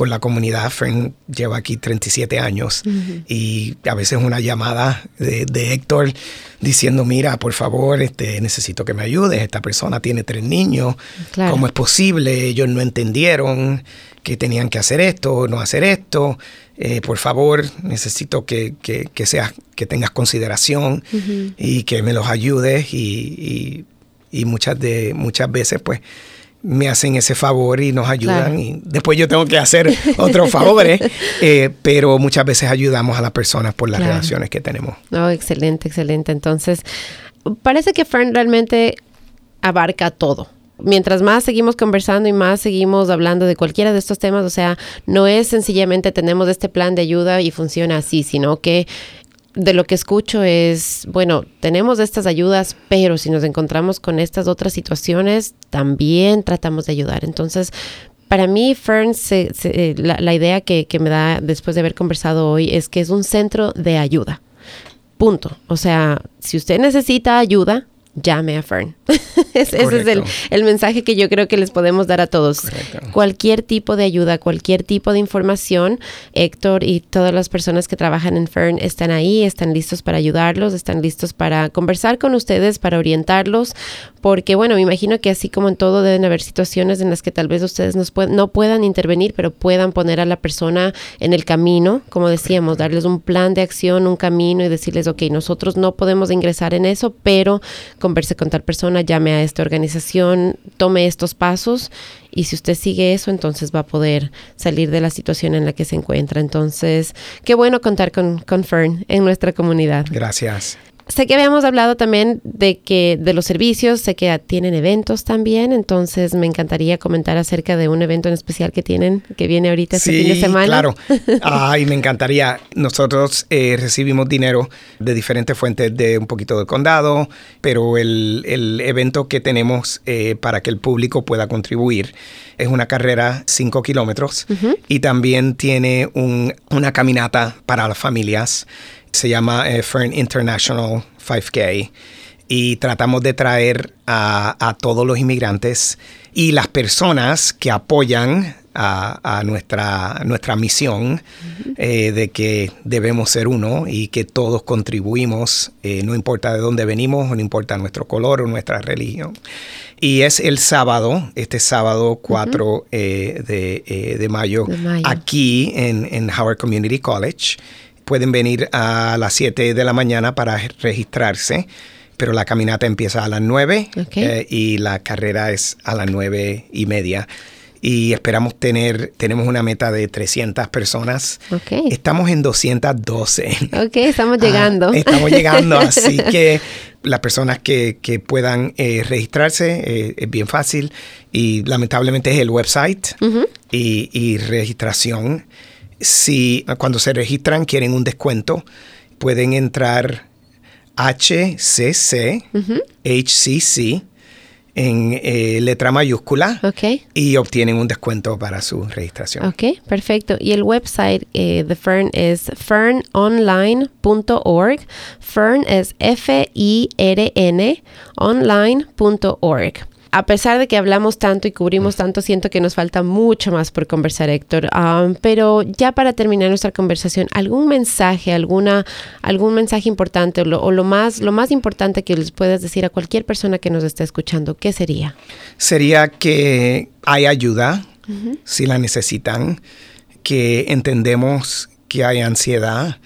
con la comunidad. Fern lleva aquí 37 años y a veces una llamada de, Héctor diciendo, mira, por favor, este, necesito que me ayudes. Esta persona tiene tres niños. ¿Cómo es posible? Ellos no entendieron que tenían que hacer esto o no hacer esto. Eh, por favor, necesito que, que, que, seas, que tengas consideración y que me los ayudes y, y, y muchas, de, muchas veces pues me hacen ese favor y nos ayudan y después yo tengo que hacer otros favores, eh, pero muchas veces ayudamos a las personas por las relaciones que tenemos. Oh, excelente, excelente. Entonces, parece que Fern realmente abarca todo. Mientras más seguimos conversando y más seguimos hablando de cualquiera de estos temas, o sea, no es sencillamente tenemos este plan de ayuda y funciona así, sino que de lo que escucho es, bueno, tenemos estas ayudas, pero si nos encontramos con estas otras situaciones, también tratamos de ayudar. Entonces, para mí, Fern, eh, la, idea que, que, me da después de haber conversado hoy es que es un centro de ayuda. Punto. O sea, si usted necesita ayuda, llame a Fern. ese es el, el, mensaje que yo creo que les podemos dar a todos. Cualquier tipo de ayuda, cualquier tipo de información, Héctor y todas las personas que trabajan en Fern están ahí, están listos para ayudarlos, están listos para conversar con ustedes, para orientarlos, porque bueno, me imagino que así como en todo deben haber situaciones en las que tal vez ustedes no puedan intervenir, pero puedan poner a la persona en el camino, como decíamos, darles un plan de acción, un camino y decirles, ok, nosotros no podemos ingresar en eso, pero converse con tal persona, llame a esta organización, tome estos pasos y si usted sigue eso, entonces va a poder salir de la situación en la que se encuentra. Entonces, qué bueno contar con, con Fern en nuestra comunidad. Gracias. Sé que habíamos hablado también de que de los servicios, sé que tienen eventos también, entonces me encantaría comentar acerca de un evento en especial que tienen, que viene ahorita este fin de semana. Claro, ay, me encantaría. Nosotros eh, recibimos dinero de diferentes fuentes de un poquito del condado, pero el, el evento que tenemos eh, para que el público pueda contribuir es una carrera 5 kilómetros y también tiene un, una caminata para las familias se llama eh, Fern International 5K y tratamos de traer a, todos los inmigrantes y las personas que apoyan a, nuestra, nuestra misión eh, de que debemos ser uno y que todos contribuimos, eh, no importa de dónde venimos, no importa nuestro color o nuestra religión. Y es el sábado, este sábado 4 de, mayo, aquí en, en Howard Community College pueden venir a las 7 de la mañana para registrarse, pero la caminata empieza a las 9 eh, y la carrera es a las 9 y media. y esperamos tener, tenemos una meta de 300 personas. Ok. Estamos en 212. Ok, estamos Ah, llegando. estamos llegando, así que las personas que, que puedan eh, registrarse eh, es bien fácil y lamentablemente es el website y, y registración. Si cuando se registran quieren un descuento, pueden entrar HCC, HCC en eh, letra mayúscula y obtienen un descuento para su registración. Ok, perfecto. Y el website eh, de Fern es fernonline.org. Fern es F-I-R-N online.org. A pesar de que hablamos tanto y cubrimos tanto, siento que nos falta mucho más por conversar, Héctor. Um, pero ya para terminar nuestra conversación, ¿algún mensaje, alguna, algún mensaje importante o, lo, o lo más, lo más importante que les puedas decir a cualquier persona que nos esté escuchando? ¿Qué sería? sería que hay ayuda si la necesitan, que entendemos que hay ansiedad,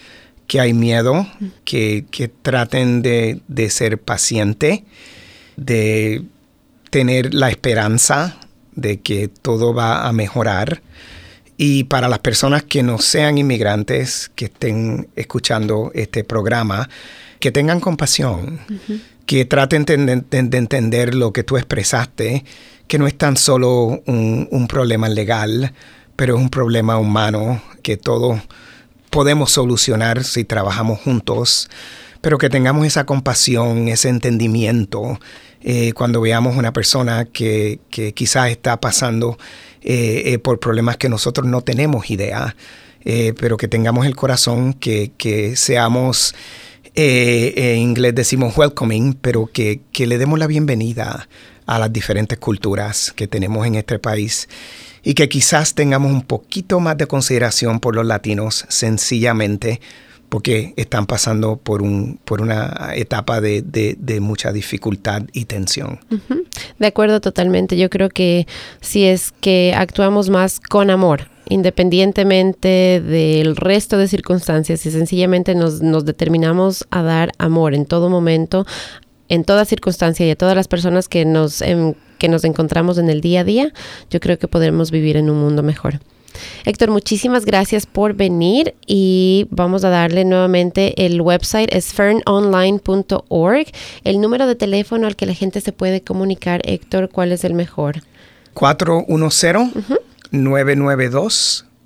que hay miedo, que, que traten de, de ser paciente, de tener la esperanza de que todo va a mejorar. Y para las personas que no sean inmigrantes, que estén escuchando este programa, que tengan compasión, que traten de, de- de entender lo que tú expresaste, que no es tan solo un, un problema legal, pero es un problema humano que todos podemos solucionar si trabajamos juntos, pero que tengamos esa compasión, ese entendimiento, eh, cuando veamos una persona que, quizás está pasando eh, eh, por problemas que nosotros no tenemos idea, pero que tengamos el corazón, que, seamos, en inglés decimos welcoming, pero que le demos la bienvenida a las diferentes culturas que tenemos en este país y que quizás tengamos un poquito más de consideración por los latinos sencillamente porque están pasando por, un, por una etapa de, de- mucha dificultad y tensión. De acuerdo totalmente. Yo creo que si es que actuamos más con amor, independientemente del resto de circunstancias, y sencillamente nos, nos determinamos a dar amor en todo momento, en toda circunstancia y a todas las personas que nos, em, que nos encontramos en el día a día, yo creo que podremos vivir en un mundo mejor. Héctor, muchísimas gracias por venir y vamos a darle nuevamente el website es fernonline.org. El número de teléfono al que la gente se puede comunicar, Héctor, ¿cuál es el mejor?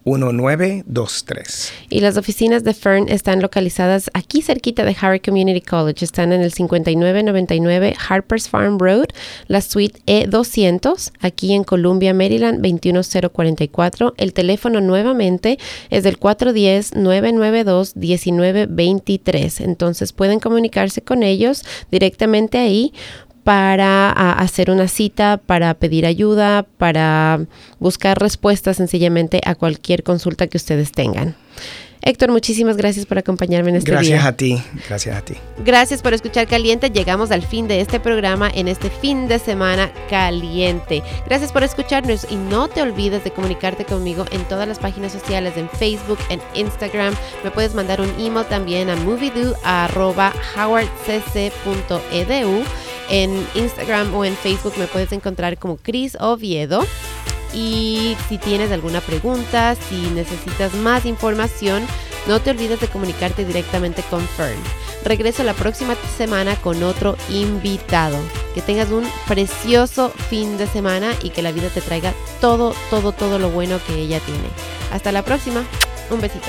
410-992-1923. Y las oficinas de Fern están localizadas aquí cerquita de Harry Community College. Están en el 5999 Harper's Farm Road, la suite E200, aquí en Columbia, Maryland, 21044. El teléfono nuevamente es del 410-992-1923. Entonces pueden comunicarse con ellos directamente ahí para hacer una cita, para pedir ayuda, para buscar respuestas sencillamente a cualquier consulta que ustedes tengan. Héctor, muchísimas gracias por acompañarme en este Gracias día. a ti, gracias a ti. Gracias por escuchar Caliente. Llegamos al fin de este programa en este fin de semana caliente. Gracias por escucharnos y no te olvides de comunicarte conmigo en todas las páginas sociales, en Facebook, en Instagram. Me puedes mandar un email también a moviedoo.howardcc.edu. En Instagram o en Facebook me puedes encontrar como Cris Oviedo. Y si tienes alguna pregunta, si necesitas más información, no te olvides de comunicarte directamente con Fern. Regreso la próxima semana con otro invitado. Que tengas un precioso fin de semana y que la vida te traiga todo, todo, todo lo bueno que ella tiene. Hasta la próxima. Un besito.